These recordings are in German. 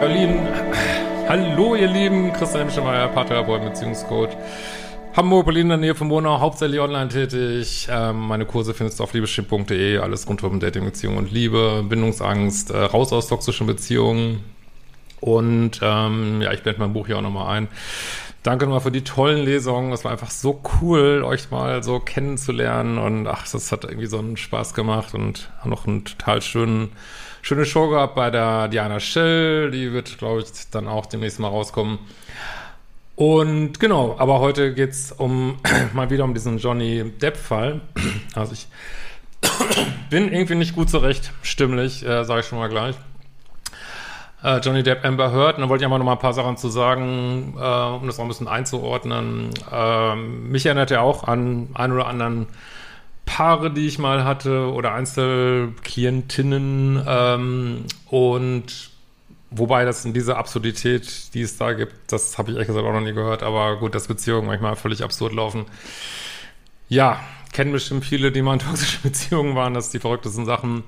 Hallo ihr Lieben, Christian Schemeier, Paartherapeut, Beziehungscoach. Hamburg, Berlin in der Nähe von Monau, hauptsächlich online tätig. Ähm, meine Kurse findest du auf liebeschiff.de, alles rund um Dating, Beziehung und Liebe, Bindungsangst, äh, raus aus toxischen Beziehungen. Und ähm, ja, ich blende mein Buch hier auch nochmal ein. Danke nochmal für die tollen Lesungen. Es war einfach so cool, euch mal so kennenzulernen. Und ach, das hat irgendwie so einen Spaß gemacht und noch einen total schönen schöne Show gehabt bei der Diana Schell. Die wird, glaube ich, dann auch demnächst mal rauskommen. Und genau, aber heute geht's um mal wieder um diesen Johnny Depp-Fall. Also ich bin irgendwie nicht gut zurecht, stimmlich, äh, sage ich schon mal gleich. Äh, Johnny Depp Amber Heard, und dann wollte ich einfach noch mal ein paar Sachen zu sagen, äh, um das auch ein bisschen einzuordnen. Äh, mich erinnert er auch an einen oder anderen Paare, die ich mal hatte oder Einzelklientinnen ähm, und wobei das in dieser Absurdität, die es da gibt, das habe ich ehrlich gesagt auch noch nie gehört, aber gut, dass Beziehungen manchmal völlig absurd laufen. Ja, kennen bestimmt viele, die mal in toxischen Beziehungen waren, dass die verrücktesten Sachen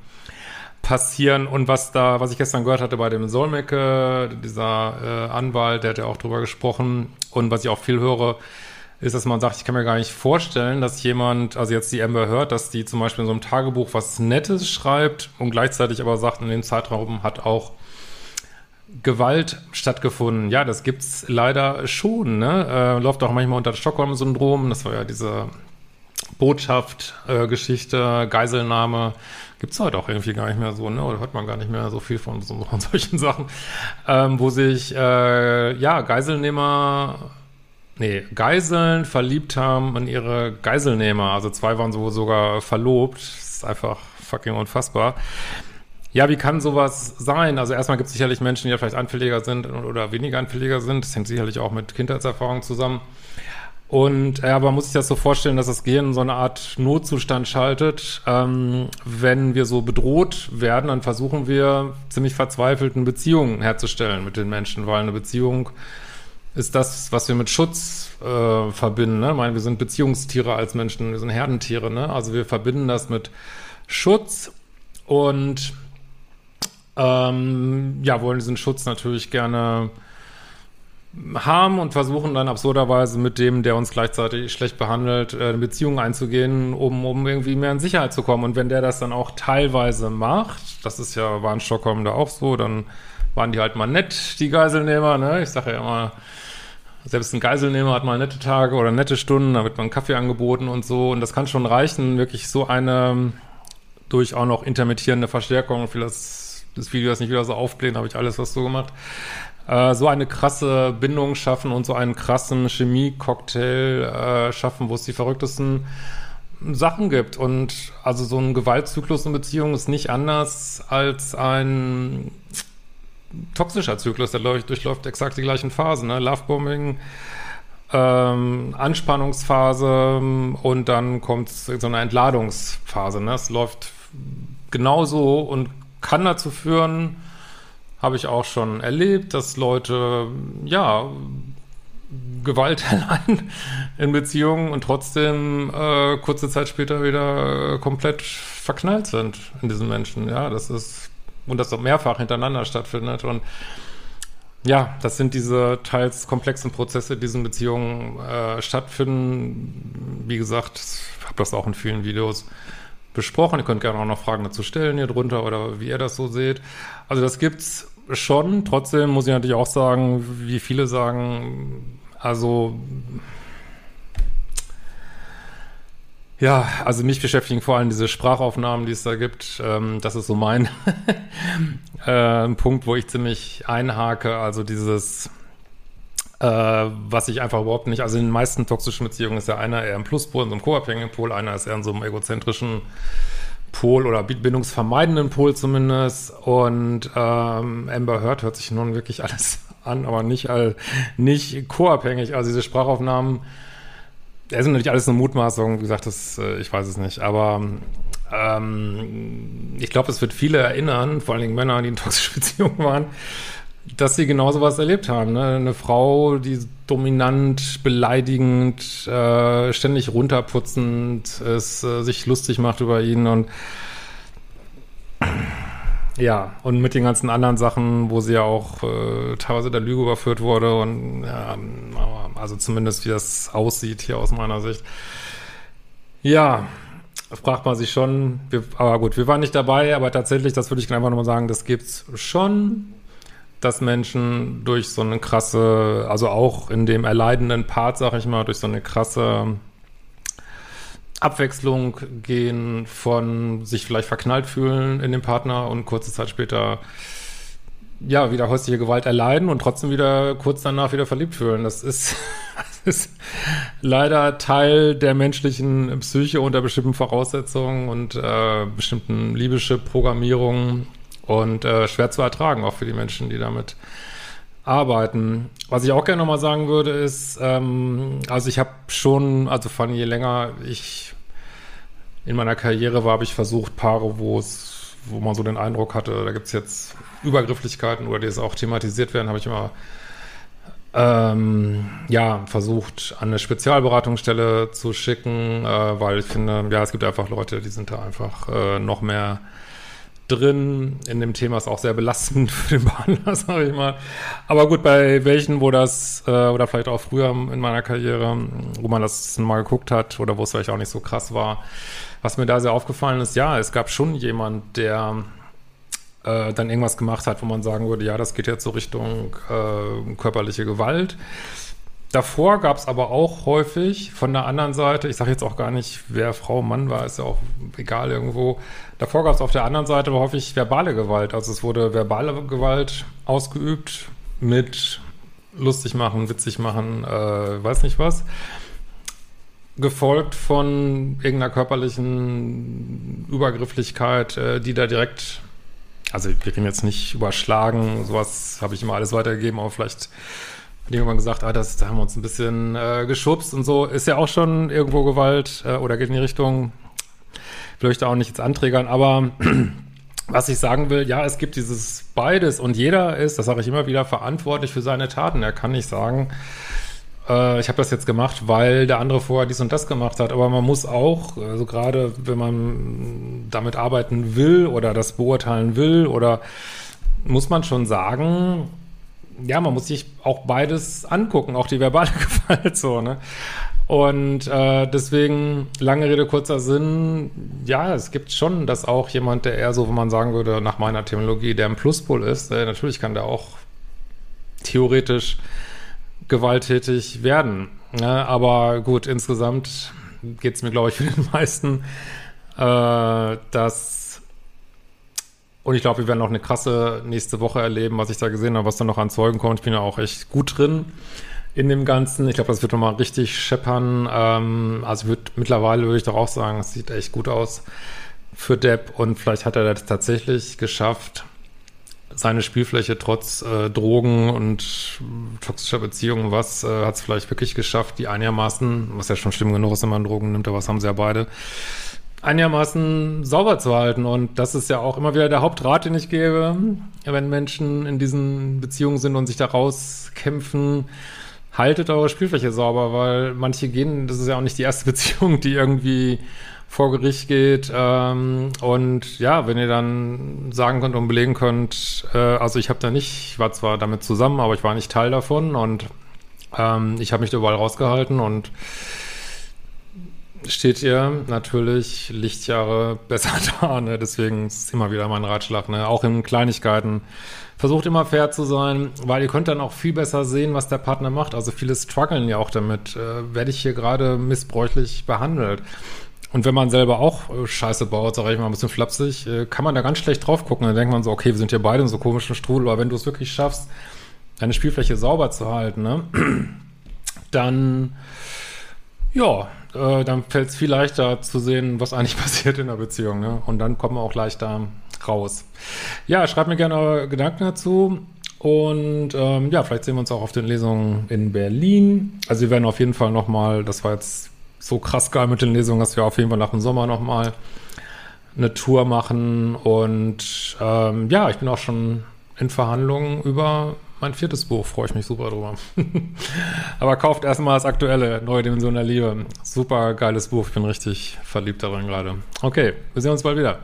passieren und was da, was ich gestern gehört hatte bei dem Solmecke, dieser äh, Anwalt, der hat ja auch drüber gesprochen und was ich auch viel höre, ist, dass man sagt, ich kann mir gar nicht vorstellen, dass jemand, also jetzt die Amber hört, dass die zum Beispiel in so einem Tagebuch was Nettes schreibt und gleichzeitig aber sagt, in dem Zeitraum hat auch Gewalt stattgefunden. Ja, das gibt's leider schon, ne? Äh, läuft auch manchmal unter Stockholm-Syndrom. Das war ja diese Botschaft-Geschichte, äh, Geiselnahme. Gibt's heute auch irgendwie gar nicht mehr so, ne? Oder hört man gar nicht mehr so viel von, so, von solchen Sachen, ähm, wo sich, äh, ja, Geiselnehmer nee, Geiseln verliebt haben in ihre Geiselnehmer. Also zwei waren so sogar verlobt. Das ist einfach fucking unfassbar. Ja, wie kann sowas sein? Also erstmal gibt es sicherlich Menschen, die ja vielleicht anfälliger sind oder weniger anfälliger sind. Das hängt sicherlich auch mit Kindheitserfahrung zusammen. Und ja, aber muss ich das so vorstellen, dass das Gehirn so eine Art Notzustand schaltet. Ähm, wenn wir so bedroht werden, dann versuchen wir ziemlich verzweifelten Beziehungen herzustellen mit den Menschen, weil eine Beziehung ist das, was wir mit Schutz äh, verbinden. Ne? Ich meine, wir sind Beziehungstiere als Menschen, wir sind Herdentiere. Ne? Also wir verbinden das mit Schutz und ähm, ja, wollen diesen Schutz natürlich gerne haben und versuchen dann absurderweise mit dem, der uns gleichzeitig schlecht behandelt, äh, eine Beziehung einzugehen, um, um irgendwie mehr in Sicherheit zu kommen. Und wenn der das dann auch teilweise macht, das ist ja, war in Stockholm da auch so, dann waren die halt mal nett, die Geiselnehmer, ne? Ich sage ja immer, selbst ein Geiselnehmer hat mal nette Tage oder nette Stunden, da wird man Kaffee angeboten und so. Und das kann schon reichen, wirklich so eine durch auch noch intermittierende Verstärkung, für das, das Video das nicht wieder so aufblähen, habe ich alles was so gemacht. Äh, so eine krasse Bindung schaffen und so einen krassen Chemie-Cocktail äh, schaffen, wo es die verrücktesten Sachen gibt. Und also so ein Gewaltzyklus in Beziehung ist nicht anders als ein toxischer Zyklus, der durchläuft exakt die gleichen Phasen, ne? Lovebombing, ähm, Anspannungsphase und dann kommt so eine Entladungsphase. Ne? Es läuft genauso und kann dazu führen, habe ich auch schon erlebt, dass Leute, ja, Gewalt erleiden in Beziehungen und trotzdem äh, kurze Zeit später wieder komplett verknallt sind in diesen Menschen. Ja, das ist und das auch mehrfach hintereinander stattfindet. Und ja, das sind diese teils komplexen Prozesse, die in diesen Beziehungen äh, stattfinden. Wie gesagt, ich habe das auch in vielen Videos besprochen. Ihr könnt gerne auch noch Fragen dazu stellen hier drunter oder wie ihr das so seht. Also das gibt's schon. Trotzdem muss ich natürlich auch sagen, wie viele sagen, also Ja, also mich beschäftigen vor allem diese Sprachaufnahmen, die es da gibt. Ähm, das ist so mein äh, Punkt, wo ich ziemlich einhake. Also dieses, äh, was ich einfach überhaupt nicht, also in den meisten toxischen Beziehungen ist ja einer eher im Pluspol, in so einem co-abhängigen Pol, einer ist eher in so einem egozentrischen Pol oder bindungsvermeidenden Pol zumindest. Und ähm, Amber Heard hört sich nun wirklich alles an, aber nicht, all, nicht co-abhängig. Also diese Sprachaufnahmen das sind natürlich alles eine Mutmaßung, wie gesagt, das, äh, ich weiß es nicht, aber ähm, ich glaube, es wird viele erinnern, vor allen Dingen Männer, die in toxischen Beziehungen waren, dass sie genau sowas erlebt haben. Ne? Eine Frau, die dominant, beleidigend, äh, ständig runterputzend ist, äh, sich lustig macht über ihn und ja, und mit den ganzen anderen Sachen, wo sie ja auch äh, teilweise der Lüge überführt wurde und ja, also zumindest wie das aussieht hier aus meiner Sicht. Ja, fragt man sich schon, wir, aber gut, wir waren nicht dabei, aber tatsächlich, das würde ich einfach nochmal sagen, das gibt's schon, dass Menschen durch so eine krasse, also auch in dem erleidenden Part, sag ich mal, durch so eine krasse Abwechslung gehen von sich vielleicht verknallt fühlen in den Partner und kurze Zeit später ja, wieder häusliche Gewalt erleiden und trotzdem wieder kurz danach wieder verliebt fühlen. Das ist, das ist leider Teil der menschlichen Psyche unter bestimmten Voraussetzungen und äh, bestimmten liebische Programmierungen und äh, schwer zu ertragen, auch für die Menschen, die damit arbeiten. Was ich auch gerne nochmal sagen würde, ist, ähm, also ich habe schon, also von je länger ich in meiner Karriere war, habe ich versucht, Paare, wo es, wo man so den Eindruck hatte, da gibt es jetzt Übergrifflichkeiten oder die es auch thematisiert werden, habe ich immer ähm, ja, versucht, an eine Spezialberatungsstelle zu schicken, äh, weil ich finde, ja, es gibt einfach Leute, die sind da einfach äh, noch mehr drin. In dem Thema ist auch sehr belastend für den Behandler, sage ich mal. Aber gut, bei welchen, wo das, äh, oder vielleicht auch früher in meiner Karriere, wo man das mal geguckt hat oder wo es vielleicht auch nicht so krass war, was mir da sehr aufgefallen ist, ja, es gab schon jemand, der äh, dann irgendwas gemacht hat, wo man sagen würde, ja, das geht jetzt so Richtung äh, körperliche Gewalt. Davor gab es aber auch häufig von der anderen Seite, ich sage jetzt auch gar nicht, wer Frau, Mann war, ist ja auch egal irgendwo. Davor gab es auf der anderen Seite aber häufig verbale Gewalt. Also es wurde verbale Gewalt ausgeübt mit lustig machen, witzig machen, äh, weiß nicht was. Gefolgt von irgendeiner körperlichen Übergrifflichkeit, äh, die da direkt also wir reden jetzt nicht überschlagen, sowas habe ich immer alles weitergegeben, aber vielleicht hat irgendwann gesagt, ah, das, da haben wir uns ein bisschen äh, geschubst und so, ist ja auch schon irgendwo Gewalt äh, oder geht in die Richtung, will ich da auch nicht jetzt anträgern, aber was ich sagen will, ja, es gibt dieses beides und jeder ist, das sage ich immer wieder, verantwortlich für seine Taten. Er kann nicht sagen, äh, ich habe das jetzt gemacht, weil der andere vorher dies und das gemacht hat. Aber man muss auch, also gerade wenn man damit arbeiten will oder das beurteilen will, oder muss man schon sagen, ja, man muss sich auch beides angucken, auch die verbale Gewalt so, ne? Und äh, deswegen, lange Rede, kurzer Sinn, ja, es gibt schon, dass auch jemand, der eher so, wo man sagen würde, nach meiner Terminologie, der ein Pluspol ist, äh, natürlich kann der auch theoretisch gewalttätig werden. Ja, aber gut, insgesamt geht es mir, glaube ich, für den meisten, äh, dass und ich glaube, wir werden noch eine krasse nächste Woche erleben, was ich da gesehen habe, was da noch an Zeugen kommt. Ich bin ja auch echt gut drin in dem Ganzen. Ich glaube, das wird nochmal richtig scheppern. Ähm, also wird, mittlerweile würde ich doch auch sagen, es sieht echt gut aus für Depp und vielleicht hat er das tatsächlich geschafft, seine Spielfläche trotz äh, Drogen und toxischer Beziehungen, was äh, hat es vielleicht wirklich geschafft, die einigermaßen, was ja schon schlimm genug ist, wenn man Drogen nimmt, aber was haben sie ja beide, einigermaßen sauber zu halten. Und das ist ja auch immer wieder der Hauptrat, den ich gebe, wenn Menschen in diesen Beziehungen sind und sich da rauskämpfen, haltet eure Spielfläche sauber, weil manche gehen, das ist ja auch nicht die erste Beziehung, die irgendwie vor Gericht geht. Ähm, und ja, wenn ihr dann sagen könnt und belegen könnt, äh, also ich habe da nicht, ich war zwar damit zusammen, aber ich war nicht Teil davon und ähm, ich habe mich da überall rausgehalten und steht ihr natürlich Lichtjahre besser da. Ne? Deswegen ist immer wieder mein Ratschlag, ne? auch in Kleinigkeiten. Versucht immer fair zu sein, weil ihr könnt dann auch viel besser sehen, was der Partner macht. Also viele strugglen ja auch damit. Äh, werde ich hier gerade missbräuchlich behandelt? Und wenn man selber auch äh, Scheiße baut, sage ich mal ein bisschen flapsig, äh, kann man da ganz schlecht drauf gucken. Dann denkt man so, okay, wir sind hier beide in so komischen Strudel, aber wenn du es wirklich schaffst, deine Spielfläche sauber zu halten, ne, dann, ja, äh, dann fällt es viel leichter zu sehen, was eigentlich passiert in der Beziehung, ne? Und dann kommt man auch leichter raus. Ja, schreibt mir gerne eure Gedanken dazu. Und ähm, ja, vielleicht sehen wir uns auch auf den Lesungen in Berlin. Also wir werden auf jeden Fall nochmal, das war jetzt so krass geil mit den Lesungen, dass wir auf jeden Fall nach dem Sommer nochmal eine Tour machen. Und ähm, ja, ich bin auch schon in Verhandlungen über mein viertes Buch, freue ich mich super drüber. Aber kauft erstmal das aktuelle Neue Dimension der Liebe. Super geiles Buch, ich bin richtig verliebt darin gerade. Okay, wir sehen uns bald wieder.